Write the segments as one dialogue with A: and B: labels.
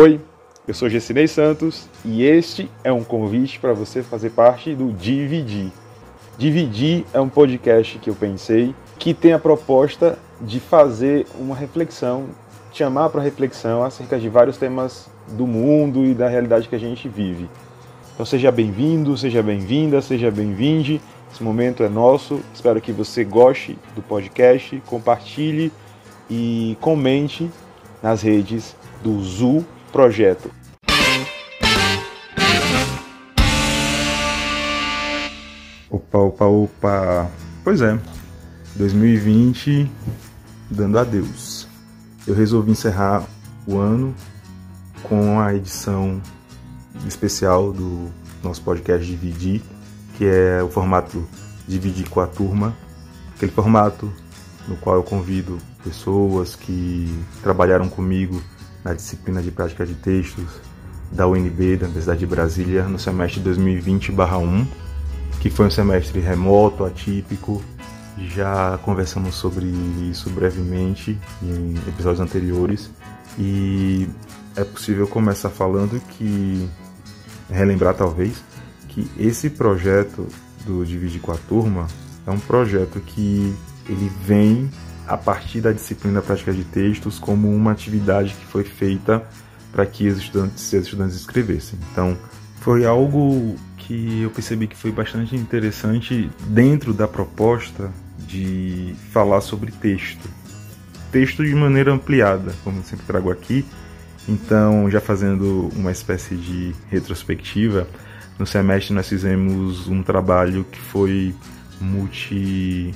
A: Oi, eu sou Gessinei Santos e este é um convite para você fazer parte do Dividir. Dividir é um podcast que eu pensei que tem a proposta de fazer uma reflexão, chamar para reflexão acerca de vários temas do mundo e da realidade que a gente vive. Então seja bem-vindo, seja bem-vinda, seja bem-vinde. Esse momento é nosso. Espero que você goste do podcast, compartilhe e comente nas redes do ZU Projeto. Opa, opa, opa. Pois é, 2020 dando adeus. Eu resolvi encerrar o ano com a edição especial do nosso podcast Dividir, que é o formato Dividir com a turma, aquele formato no qual eu convido pessoas que trabalharam comigo na disciplina de prática de textos da UNB, da Universidade de Brasília, no semestre 2020-1, que foi um semestre remoto, atípico. Já conversamos sobre isso brevemente em episódios anteriores e é possível começar falando que relembrar talvez que esse projeto do Dividir com a Turma é um projeto que ele vem a partir da disciplina prática de textos como uma atividade que foi feita para que os estudantes, os estudantes escrevessem. Então, foi algo que eu percebi que foi bastante interessante dentro da proposta de falar sobre texto. Texto de maneira ampliada, como sempre trago aqui. Então, já fazendo uma espécie de retrospectiva, no semestre nós fizemos um trabalho que foi multi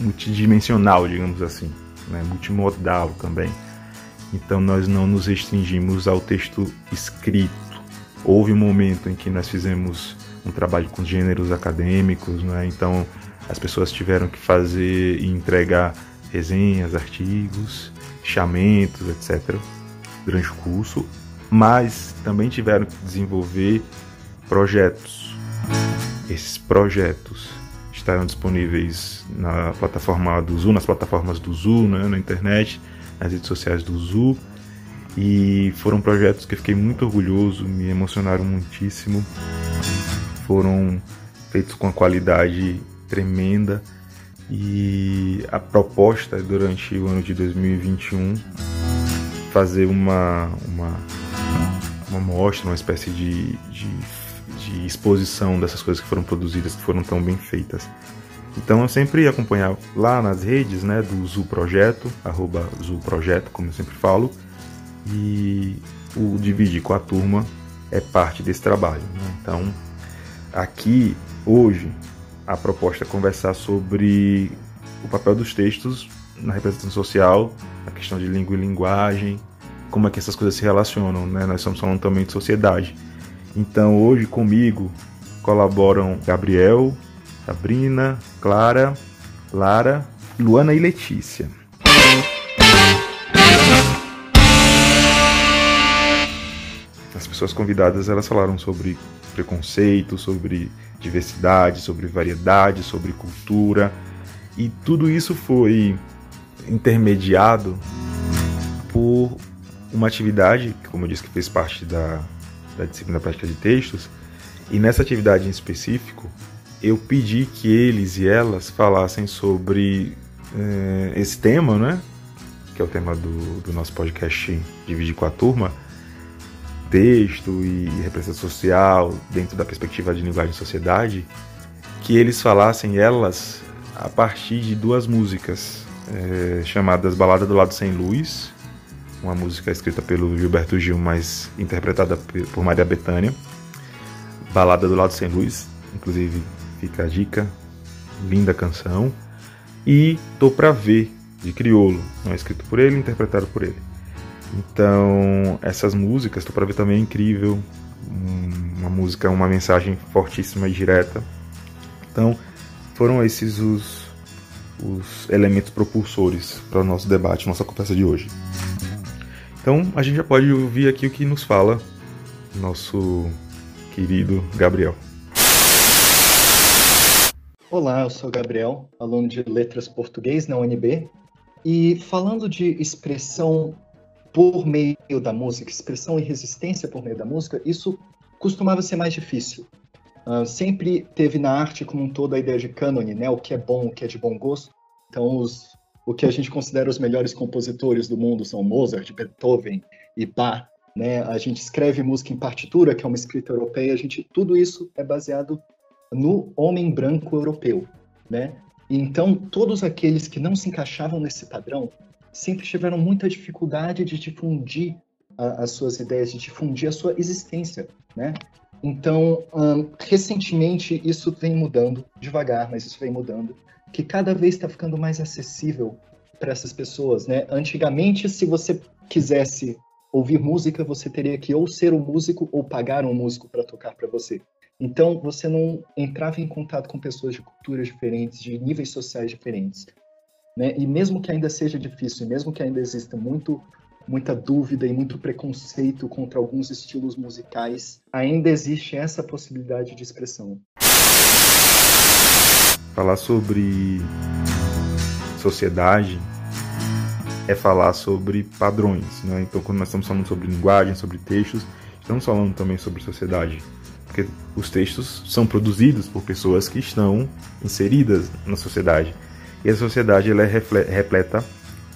A: multidimensional, digamos assim, né? multimodal também. Então nós não nos restringimos ao texto escrito. Houve um momento em que nós fizemos um trabalho com gêneros acadêmicos, né? então as pessoas tiveram que fazer e entregar resenhas, artigos, chamentos, etc., durante o curso, mas também tiveram que desenvolver projetos. Esses projetos estarão disponíveis na plataforma do Zu, nas plataformas do Zu, né, na internet, nas redes sociais do Zu. E foram projetos que eu fiquei muito orgulhoso, me emocionaram muitíssimo. Foram feitos com uma qualidade tremenda e a proposta durante o ano de 2021 fazer uma uma, uma mostra, uma espécie de, de de exposição dessas coisas que foram produzidas, que foram tão bem feitas. Então eu sempre acompanhar lá nas redes né, do Zu Projeto, arroba Projeto, como eu sempre falo, e o Dividir com a Turma é parte desse trabalho. Né? Então aqui, hoje, a proposta é conversar sobre o papel dos textos na representação social, a questão de língua e linguagem, como é que essas coisas se relacionam, né? Nós estamos falando também de sociedade. Então hoje comigo colaboram Gabriel, Sabrina, Clara, Lara, Luana e Letícia. As pessoas convidadas elas falaram sobre preconceito, sobre diversidade, sobre variedade, sobre cultura e tudo isso foi intermediado por uma atividade, como eu disse, que fez parte da da disciplina prática de textos, e nessa atividade em específico, eu pedi que eles e elas falassem sobre é, esse tema, né? Que é o tema do, do nosso podcast Dividir com a Turma, texto e representação social dentro da perspectiva de linguagem e sociedade, que eles falassem elas a partir de duas músicas é, chamadas Balada do Lado Sem Luz uma música escrita pelo Gilberto Gil, mas interpretada por Maria Bethânia. Balada do Lado Sem Luz, inclusive fica a dica, linda canção. E Tô Pra Ver, de Criolo, não é escrito por ele, interpretado por ele. Então, essas músicas, Tô Pra Ver também é incrível, uma música, uma mensagem fortíssima e direta. Então, foram esses os, os elementos propulsores para o nosso debate, nossa conversa de hoje. Então a gente já pode ouvir aqui o que nos fala nosso querido Gabriel.
B: Olá, eu sou Gabriel, aluno de Letras Português na UNB. E falando de expressão por meio da música, expressão e resistência por meio da música, isso costumava ser mais difícil. Uh, sempre teve na arte como um todo a ideia de cânone, né? O que é bom, o que é de bom gosto. Então, os, o que a gente considera os melhores compositores do mundo são Mozart, Beethoven e Bach. Né? A gente escreve música em partitura, que é uma escrita europeia. A gente, tudo isso é baseado no homem branco europeu, né? Então, todos aqueles que não se encaixavam nesse padrão sempre tiveram muita dificuldade de difundir a, as suas ideias, de difundir a sua existência, né? Então, recentemente, isso vem mudando, devagar, mas isso vem mudando, que cada vez está ficando mais acessível para essas pessoas, né? Antigamente, se você quisesse ouvir música, você teria que ou ser um músico ou pagar um músico para tocar para você. Então, você não entrava em contato com pessoas de culturas diferentes, de níveis sociais diferentes. Né? E mesmo que ainda seja difícil, mesmo que ainda exista muito muita dúvida e muito preconceito contra alguns estilos musicais, ainda existe essa possibilidade de expressão.
A: Falar sobre sociedade é falar sobre padrões, né? Então, quando nós estamos falando sobre linguagem, sobre textos, estamos falando também sobre sociedade, porque os textos são produzidos por pessoas que estão inseridas na sociedade. E a sociedade ela é repleta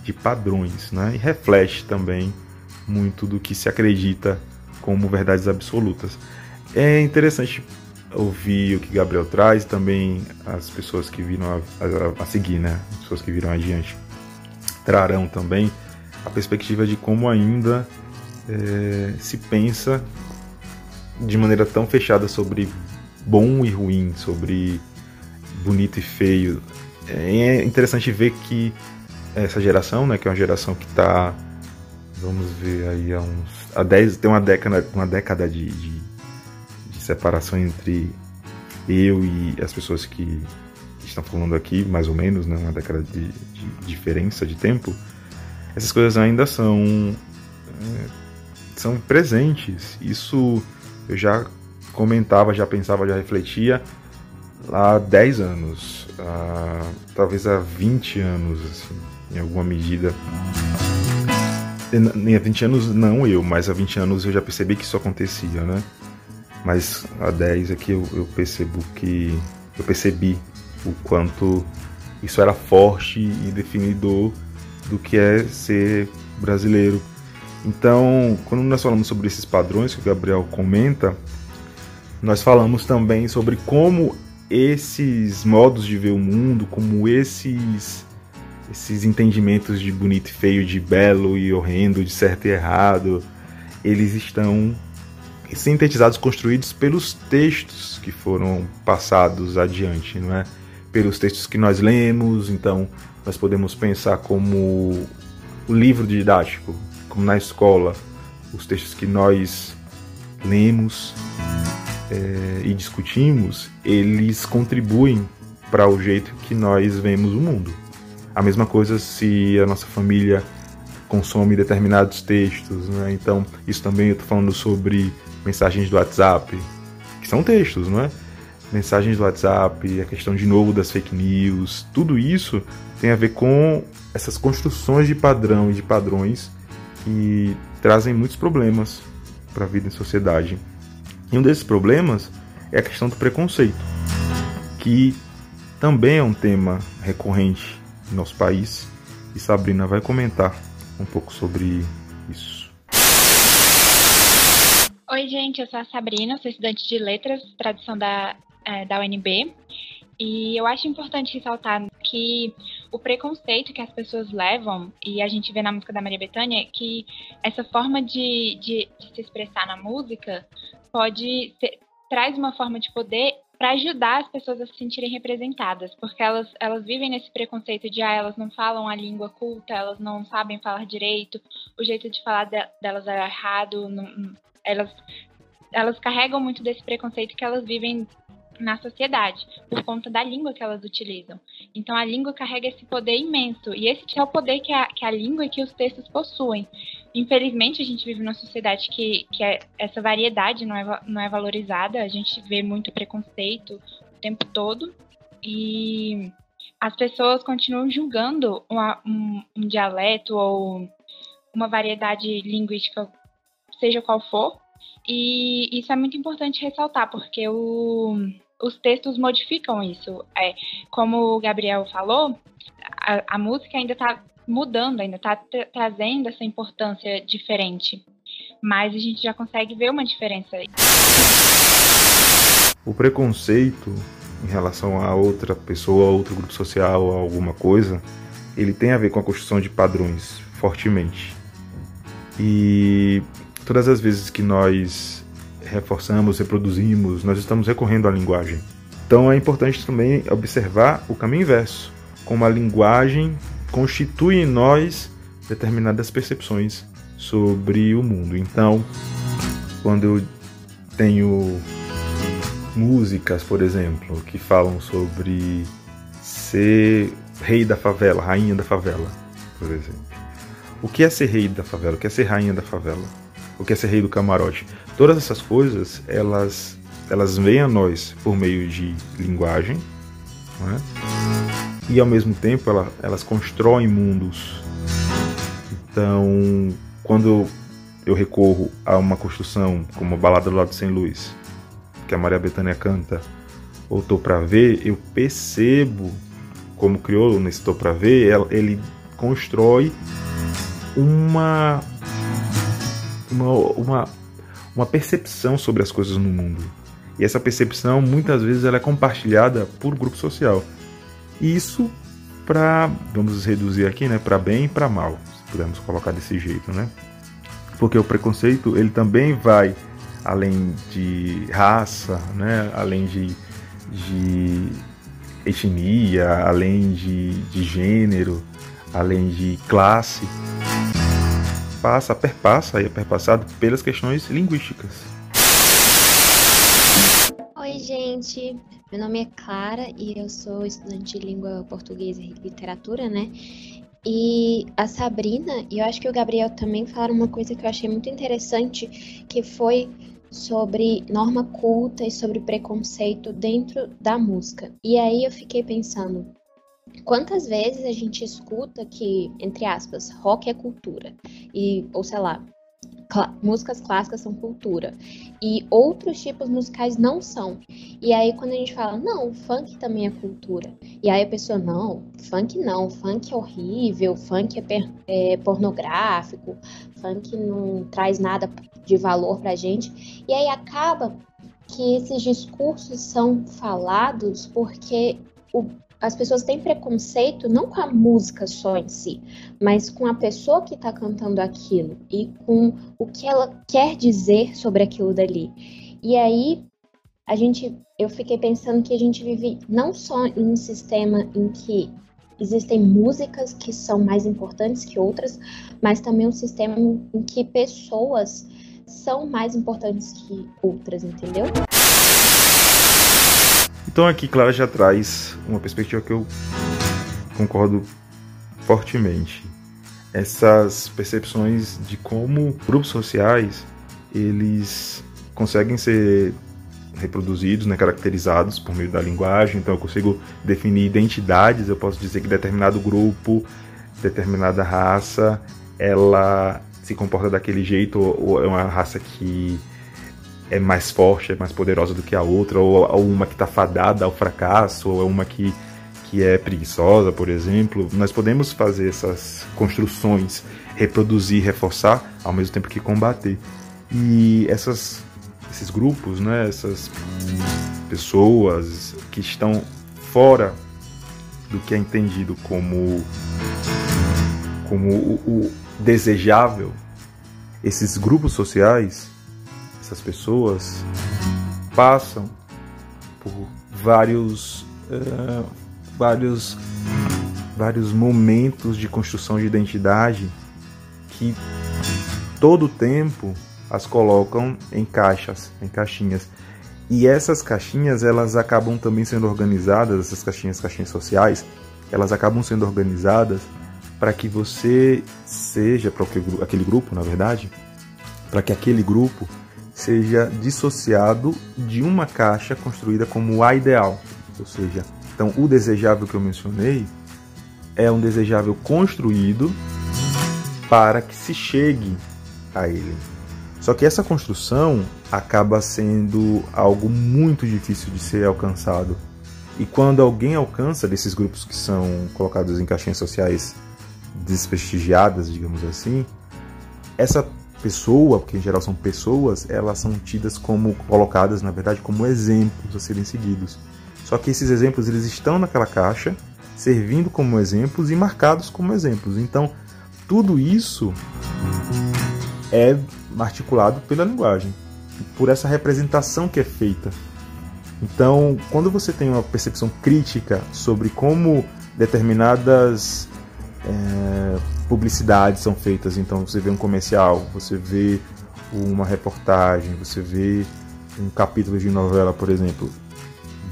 A: de padrões, né? E reflete também muito do que se acredita como verdades absolutas. É interessante ouvir o que Gabriel traz, também as pessoas que viram a, a, a seguir, né? As pessoas que viram adiante trarão também a perspectiva de como ainda é, se pensa de maneira tão fechada sobre bom e ruim, sobre bonito e feio. É interessante ver que essa geração, né, que é uma geração que está, vamos ver aí, há uns. Há 10, tem uma década, uma década de, de separação entre eu e as pessoas que estão falando aqui, mais ou menos, né, uma década de, de diferença de tempo. Essas coisas ainda são. É, são presentes. Isso eu já comentava, já pensava, já refletia há 10 anos, há, talvez há 20 anos, assim em alguma medida. Há 20 anos não eu, mas há 20 anos eu já percebi que isso acontecia, né? Mas há 10 aqui eu, eu percebo que. Eu percebi o quanto isso era forte e definidor do que é ser brasileiro. Então, quando nós falamos sobre esses padrões que o Gabriel comenta, nós falamos também sobre como esses modos de ver o mundo, como esses esses entendimentos de bonito e feio, de belo e horrendo, de certo e errado, eles estão sintetizados, construídos pelos textos que foram passados adiante, não é? Pelos textos que nós lemos, então nós podemos pensar como o livro didático, como na escola, os textos que nós lemos é, e discutimos, eles contribuem para o jeito que nós vemos o mundo. A mesma coisa se a nossa família consome determinados textos, né? Então, isso também eu tô falando sobre mensagens do WhatsApp, que são textos, não é? Mensagens do WhatsApp, a questão de novo das fake news, tudo isso tem a ver com essas construções de padrão e de padrões que trazem muitos problemas para a vida em sociedade. E um desses problemas é a questão do preconceito, que também é um tema recorrente nosso país. E Sabrina vai comentar um pouco sobre isso.
C: Oi, gente, eu sou a Sabrina, sou estudante de letras, tradução da, é, da UNB. E eu acho importante ressaltar que o preconceito que as pessoas levam, e a gente vê na música da Maria Bethânia, é que essa forma de, de, de se expressar na música pode ter, traz uma forma de poder para ajudar as pessoas a se sentirem representadas, porque elas, elas vivem nesse preconceito de ah, elas não falam a língua culta, elas não sabem falar direito, o jeito de falar de, delas é errado, não, elas, elas carregam muito desse preconceito que elas vivem na sociedade, por conta da língua que elas utilizam. Então a língua carrega esse poder imenso, e esse é o poder que a, que a língua e que os textos possuem. Infelizmente, a gente vive numa sociedade que, que é, essa variedade não é, não é valorizada, a gente vê muito preconceito o tempo todo, e as pessoas continuam julgando uma, um, um dialeto ou uma variedade linguística, seja qual for. E isso é muito importante ressaltar, porque o, os textos modificam isso. É, como o Gabriel falou, a, a música ainda está mudando, ainda está trazendo essa importância diferente. Mas a gente já consegue ver uma diferença aí.
A: O preconceito em relação a outra pessoa, a outro grupo social, a alguma coisa, ele tem a ver com a construção de padrões fortemente. E todas as vezes que nós reforçamos, reproduzimos, nós estamos recorrendo à linguagem. Então é importante também observar o caminho inverso, como a linguagem constitui em nós determinadas percepções sobre o mundo. Então, quando eu tenho músicas, por exemplo, que falam sobre ser rei da favela, rainha da favela, por exemplo. O que é ser rei da favela? O que é ser rainha da favela? O que é ser rei do camarote? Todas essas coisas, elas, elas vêm a nós por meio de linguagem, é? e ao mesmo tempo ela, elas constroem mundos. Então, quando eu recorro a uma construção como a Balada do Lado Sem Luz, que a Maria Bethânia canta, ou Tô Pra Ver, eu percebo, como criou nesse Tô Pra Ver, ele constrói uma, uma, uma, uma percepção sobre as coisas no mundo. E essa percepção, muitas vezes, ela é compartilhada por grupo social. E isso para, vamos reduzir aqui, né, para bem e para mal, se pudermos colocar desse jeito, né? Porque o preconceito, ele também vai além de raça, né, além de, de etnia, além de, de gênero, além de classe, passa, perpassa e é perpassado pelas questões linguísticas.
D: Oi, gente. Meu nome é Clara e eu sou estudante de língua portuguesa e literatura, né? E a Sabrina e eu acho que o Gabriel também falaram uma coisa que eu achei muito interessante, que foi sobre norma culta e sobre preconceito dentro da música. E aí eu fiquei pensando, quantas vezes a gente escuta que, entre aspas, rock é cultura e ou sei lá, músicas clássicas são cultura e outros tipos musicais não são. E aí quando a gente fala, não, funk também é cultura. E aí a pessoa, não, funk não, funk é horrível, funk é, é pornográfico, funk não traz nada de valor pra gente. E aí acaba que esses discursos são falados porque o, as pessoas têm preconceito não com a música só em si, mas com a pessoa que está cantando aquilo e com o que ela quer dizer sobre aquilo dali. E aí a gente, eu fiquei pensando que a gente vive não só em um sistema em que existem músicas que são mais importantes que outras, mas também um sistema em que pessoas são mais importantes que outras, entendeu?
A: Então aqui Clara já traz uma perspectiva que eu concordo fortemente. Essas percepções de como grupos sociais eles conseguem ser reproduzidos, né, caracterizados por meio da linguagem. Então eu consigo definir identidades. Eu posso dizer que determinado grupo, determinada raça, ela se comporta daquele jeito ou é uma raça que é mais forte, é mais poderosa do que a outra, ou, ou uma que está fadada ao fracasso, ou é uma que, que é preguiçosa, por exemplo. Nós podemos fazer essas construções, reproduzir, reforçar, ao mesmo tempo que combater. E essas, esses grupos, né, essas pessoas que estão fora do que é entendido como, como o, o desejável, esses grupos sociais essas pessoas passam por vários, uh, vários, vários momentos de construção de identidade que todo tempo as colocam em caixas, em caixinhas. E essas caixinhas, elas acabam também sendo organizadas, essas caixinhas, caixinhas sociais, elas acabam sendo organizadas para que você seja, para aquele grupo, na verdade, para que aquele grupo seja dissociado de uma caixa construída como a ideal. Ou seja, então o desejável que eu mencionei é um desejável construído para que se chegue a ele. Só que essa construção acaba sendo algo muito difícil de ser alcançado. E quando alguém alcança desses grupos que são colocados em caixinhas sociais desprestigiadas, digamos assim, essa pessoa, porque em geral são pessoas, elas são tidas como colocadas, na verdade, como exemplos a serem seguidos. Só que esses exemplos eles estão naquela caixa, servindo como exemplos e marcados como exemplos. Então, tudo isso é articulado pela linguagem, por essa representação que é feita. Então, quando você tem uma percepção crítica sobre como determinadas é, publicidades são feitas, então você vê um comercial, você vê uma reportagem, você vê um capítulo de novela, por exemplo,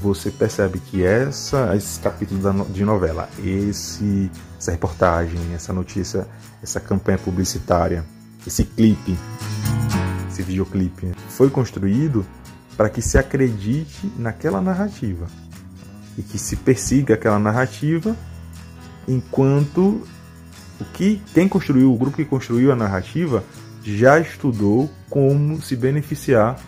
A: você percebe que essa, esse capítulo de novela, esse, essa reportagem, essa notícia, essa campanha publicitária, esse clipe, esse videoclipe, foi construído para que se acredite naquela narrativa. E que se persiga aquela narrativa enquanto o que quem construiu, o grupo que construiu a narrativa já estudou como se beneficiar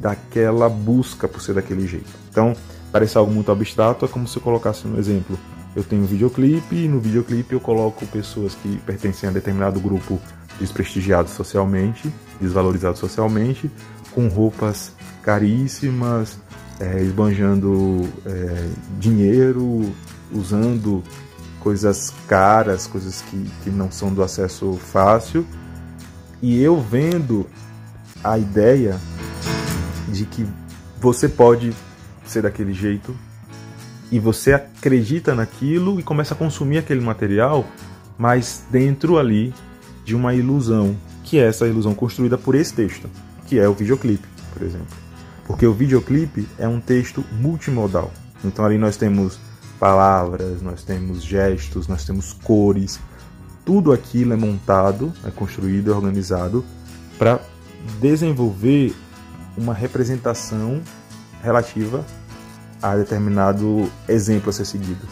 A: daquela busca por ser daquele jeito. Então, parece algo muito abstrato, é como se eu colocasse um exemplo. Eu tenho um videoclipe e no videoclipe eu coloco pessoas que pertencem a determinado grupo desprestigiado socialmente, desvalorizado socialmente, com roupas caríssimas, é, esbanjando é, dinheiro, usando coisas caras, coisas que, que não são do acesso fácil. E eu vendo a ideia de que você pode ser daquele jeito e você acredita naquilo e começa a consumir aquele material, mas dentro ali de uma ilusão, que é essa ilusão construída por esse texto, que é o videoclipe, por exemplo. Porque o videoclipe é um texto multimodal. Então ali nós temos palavras, nós temos gestos, nós temos cores. Tudo aquilo é montado, é construído, é organizado para desenvolver uma representação relativa a determinado exemplo a ser seguido.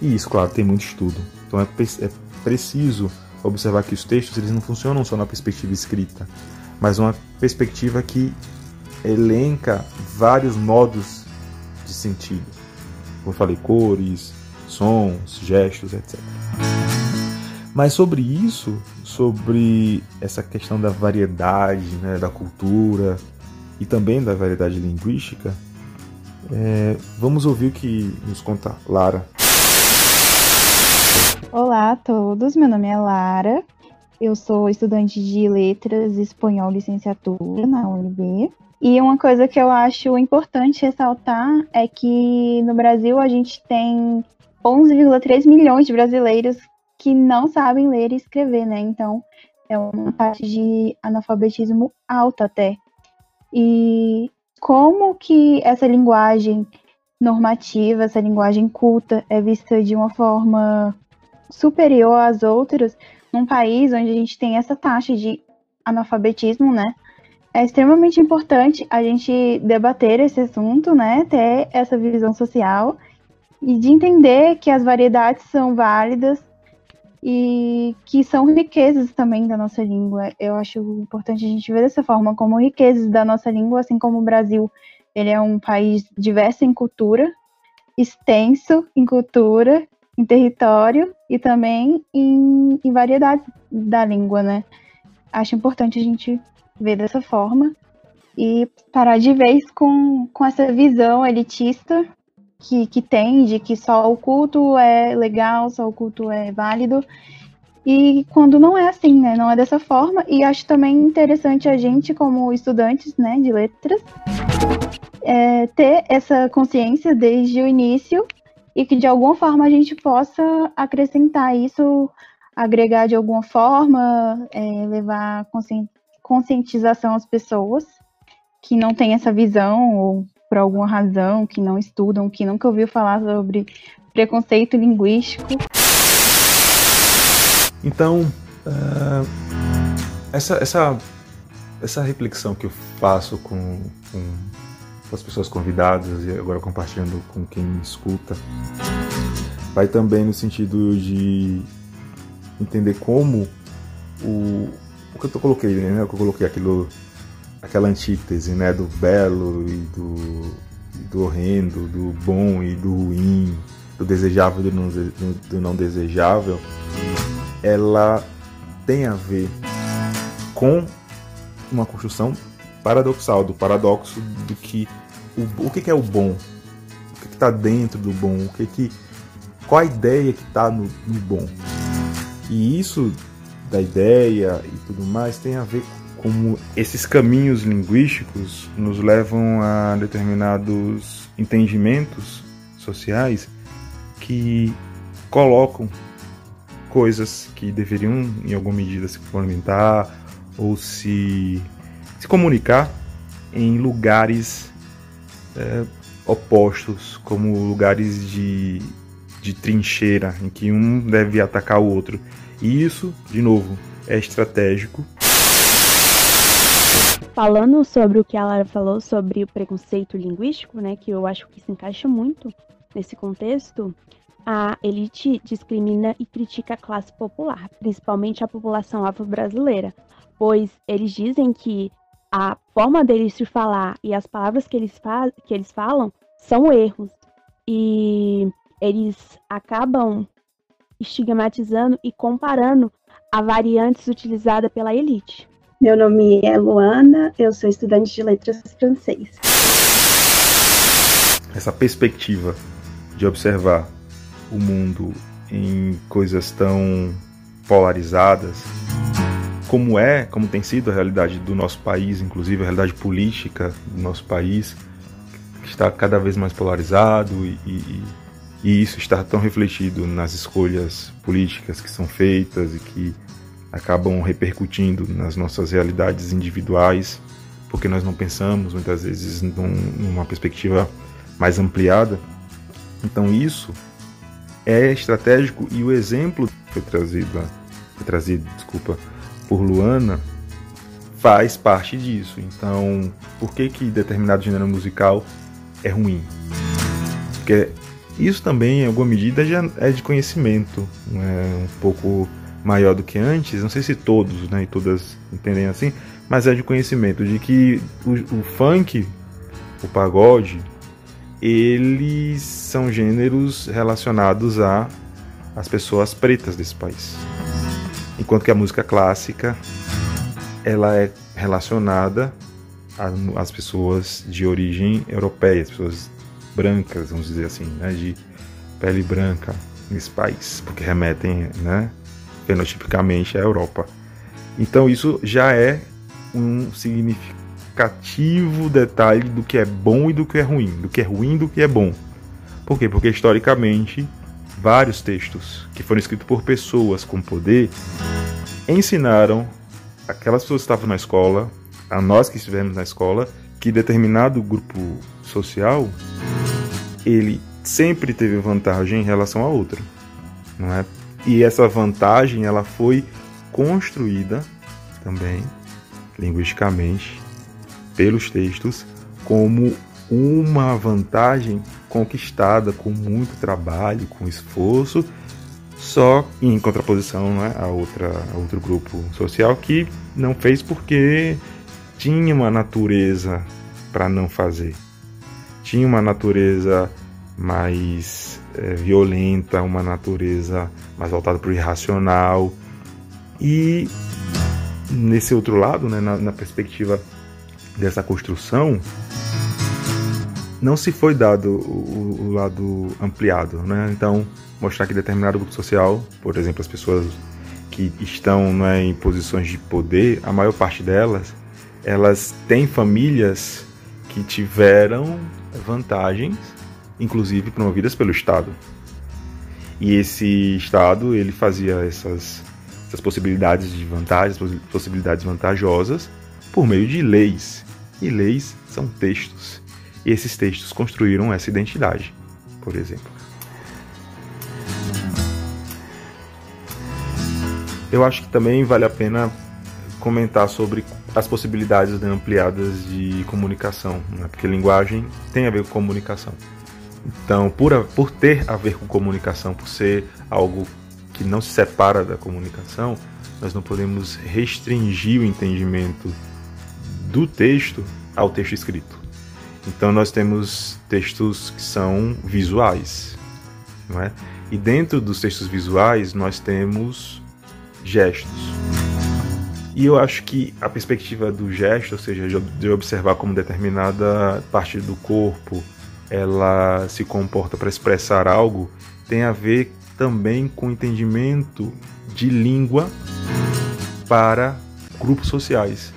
A: E isso, claro, tem muito estudo. Então é, é preciso observar que os textos eles não funcionam só na perspectiva escrita, mas uma perspectiva que elenca vários modos de sentido. Como eu falei, cores, sons, gestos, etc. Mas sobre isso, sobre essa questão da variedade, né, da cultura e também da variedade linguística, é, vamos ouvir o que nos conta Lara.
E: Olá a todos, meu nome é Lara, eu sou estudante de Letras Espanhol Licenciatura na UNB. E uma coisa que eu acho importante ressaltar é que no Brasil a gente tem 11,3 milhões de brasileiros que não sabem ler e escrever, né? Então é uma taxa de analfabetismo alta até. E como que essa linguagem normativa, essa linguagem culta é vista de uma forma superior às outras num país onde a gente tem essa taxa de analfabetismo, né? É extremamente importante a gente debater esse assunto, né? Ter essa visão social e de entender que as variedades são válidas e que são riquezas também da nossa língua. Eu acho importante a gente ver dessa forma como riquezas da nossa língua, assim como o Brasil, ele é um país diverso em cultura, extenso em cultura em território e também em, em variedade da língua, né? Acho importante a gente ver dessa forma e parar de vez com, com essa visão elitista que, que tem de que só o culto é legal, só o culto é válido. E quando não é assim, né? Não é dessa forma. E acho também interessante a gente, como estudantes né, de letras, é, ter essa consciência desde o início e que de alguma forma a gente possa acrescentar isso, agregar de alguma forma, é, levar conscientização às pessoas que não têm essa visão ou por alguma razão, que não estudam, que nunca ouviu falar sobre preconceito linguístico.
A: Então, uh, essa, essa, essa reflexão que eu faço com, com as pessoas convidadas e agora compartilhando com quem me escuta, vai também no sentido de entender como o, o que eu coloquei, né? O que eu coloquei aquilo, aquela antítese, né? Do belo e do, do horrendo, do bom e do ruim, do desejável e do não, do não desejável, ela tem a ver com uma construção paradoxal, do paradoxo do que o, o que, que é o bom, o que está dentro do bom, o que que qual a ideia que está no, no bom. E isso da ideia e tudo mais tem a ver com como esses caminhos linguísticos nos levam a determinados entendimentos sociais que colocam coisas que deveriam em alguma medida se complementar ou se, se comunicar em lugares é, opostos, como lugares de, de trincheira, em que um deve atacar o outro. E isso, de novo, é estratégico.
F: Falando sobre o que a Lara falou sobre o preconceito linguístico, né, que eu acho que se encaixa muito nesse contexto, a elite discrimina e critica a classe popular, principalmente a população afro-brasileira, pois eles dizem que a forma deles se falar e as palavras que eles, que eles falam são erros. E eles acabam estigmatizando e comparando a variantes utilizada pela elite.
G: Meu nome é Luana, eu sou estudante de letras francês.
A: Essa perspectiva de observar o mundo em coisas tão polarizadas, como é, como tem sido a realidade do nosso país, inclusive a realidade política do nosso país, que está cada vez mais polarizado e, e, e isso está tão refletido nas escolhas políticas que são feitas e que acabam repercutindo nas nossas realidades individuais, porque nós não pensamos muitas vezes num, numa perspectiva mais ampliada. Então isso é estratégico e o exemplo que foi trazido, foi trazido, desculpa, por Luana faz parte disso. Então, por que que determinado gênero musical é ruim? Porque isso também, em alguma medida, já é de conhecimento, é um pouco maior do que antes. Não sei se todos, né, e todas entendem assim, mas é de conhecimento de que o, o funk, o pagode, eles são gêneros relacionados a as pessoas pretas desse país. Enquanto que a música clássica ela é relacionada às pessoas de origem europeia, as pessoas brancas, vamos dizer assim, né, de pele branca nesse país, porque remetem, né, fenotipicamente à Europa. Então isso já é um significativo detalhe do que é bom e do que é ruim, do que é ruim e do que é bom. Por quê? Porque historicamente vários textos que foram escritos por pessoas com poder ensinaram aquelas pessoas que estavam na escola, a nós que estivemos na escola, que determinado grupo social ele sempre teve vantagem em relação a outro, não é? E essa vantagem ela foi construída também linguisticamente pelos textos como uma vantagem conquistada com muito trabalho, com esforço, só em contraposição né, a, outra, a outro grupo social que não fez porque tinha uma natureza para não fazer. Tinha uma natureza mais é, violenta, uma natureza mais voltada para o irracional. E nesse outro lado, né, na, na perspectiva dessa construção, não se foi dado o, o, lado ampliado, né? Então, mostrar que determinado grupo social, por exemplo, as pessoas que estão né, em posições de poder, a maior parte delas, elas têm famílias que tiveram vantagens, inclusive promovidas pelo Estado. E esse Estado, ele fazia essas, essas possibilidades de vantagens, possibilidades vantajosas, por meio de leis. E leis são textos. E esses textos construíram essa identidade, por exemplo. Eu acho que também vale a pena comentar sobre as possibilidades né, ampliadas de comunicação, né? porque linguagem tem a ver com comunicação. Então, por, por ter a ver com comunicação, por ser algo que não se separa da comunicação, nós não podemos restringir o entendimento do texto ao texto escrito. Então nós temos textos que são visuais, não é? E dentro dos textos visuais nós temos gestos. E eu acho que a perspectiva do gesto, ou seja, de observar como determinada parte do corpo ela se comporta para expressar algo, tem a ver também com o entendimento de língua para grupos sociais.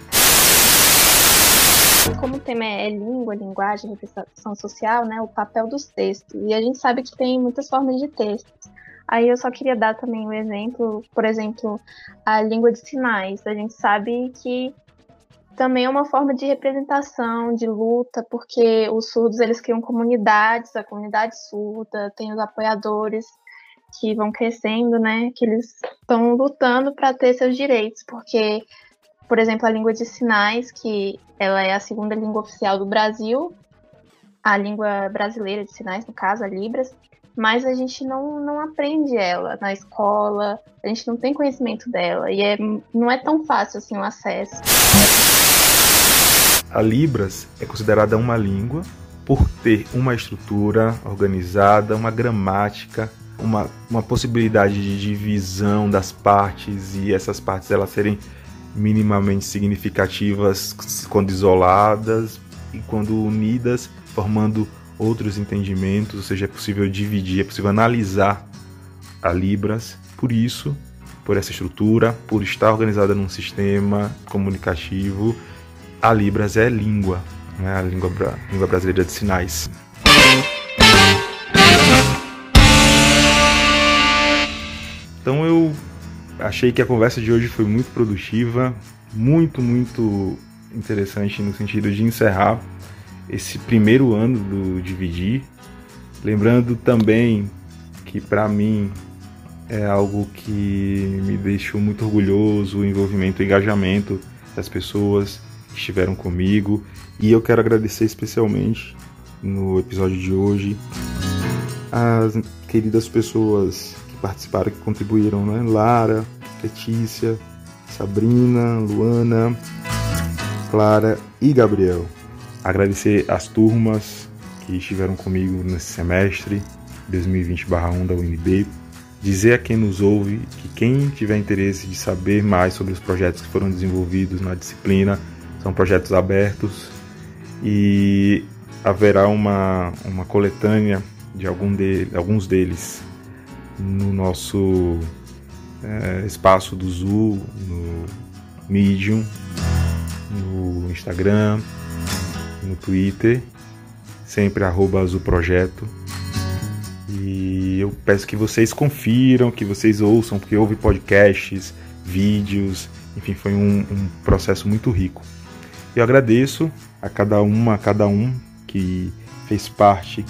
H: Como o tema é língua, linguagem, representação social, né, o papel dos textos. E a gente sabe que tem muitas formas de textos. Aí eu só queria dar também um exemplo, por exemplo, a língua de sinais. A gente sabe que também é uma forma de representação, de luta, porque os surdos eles criam comunidades, a comunidade surda, tem os apoiadores que vão crescendo, né? Que eles estão lutando para ter seus direitos, porque, por exemplo, a língua de sinais, que ela é a segunda língua oficial do Brasil, a língua brasileira de sinais, no caso, a Libras, mas a gente não, não aprende ela na escola, a gente não tem conhecimento dela, e é, não é tão fácil assim o acesso.
A: A Libras é considerada uma língua por ter uma estrutura organizada, uma gramática, uma, uma possibilidade de divisão das partes e essas partes elas serem minimamente significativas quando isoladas e quando unidas, formando outros entendimentos, ou seja, é possível dividir, é possível analisar a Libras. Por isso, por essa estrutura, por estar organizada num sistema comunicativo, a Libras é língua, né? a língua, língua brasileira de sinais. Então eu achei que a conversa de hoje foi muito produtiva, muito, muito interessante no sentido de encerrar esse primeiro ano do Dividir. Lembrando também que para mim é algo que me deixou muito orgulhoso, o envolvimento, o engajamento das pessoas que estiveram comigo. E eu quero agradecer especialmente no episódio de hoje as queridas pessoas que participaram, que contribuíram, né? Lara, Letícia, Sabrina, Luana, Clara e Gabriel. Agradecer as turmas que estiveram comigo nesse semestre 2020/1 da UNB. Dizer a quem nos ouve que quem tiver interesse de saber mais sobre os projetos que foram desenvolvidos na disciplina são projetos abertos e haverá uma, uma coletânea de algum de, alguns deles no nosso é, espaço do Zoo, no Medium, no Instagram, no Twitter, sempre arroba Azul Projeto. E eu peço que vocês confiram, que vocês ouçam, porque houve podcasts, vídeos, enfim, foi um, um processo muito rico. Eu agradeço a cada uma, a cada um que fez parte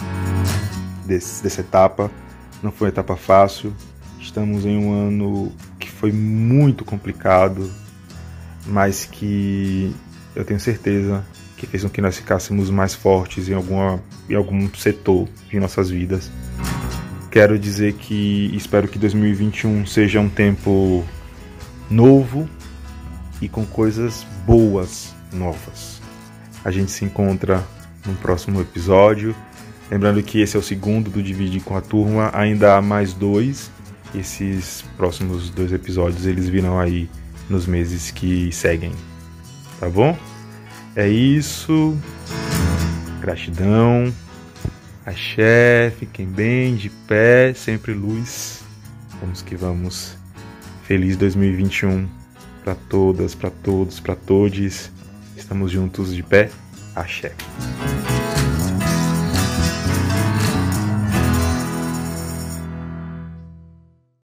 A: desse, dessa etapa. Não foi uma etapa fácil. Estamos em um ano que foi muito complicado, mas que eu tenho certeza que fez com que nós ficássemos mais fortes em, alguma, em algum setor de nossas vidas. Quero dizer que espero que 2021 seja um tempo novo e com coisas boas novas. A gente se encontra no próximo episódio. Lembrando que esse é o segundo do Dividir com a Turma, ainda há mais dois. Esses próximos dois episódios eles virão aí nos meses que seguem. Tá bom? É isso. Gratidão. Axé, fiquem bem, de pé, sempre luz. Vamos que vamos. Feliz 2021 para todas, para todos, para todes. Estamos juntos de pé. Axé.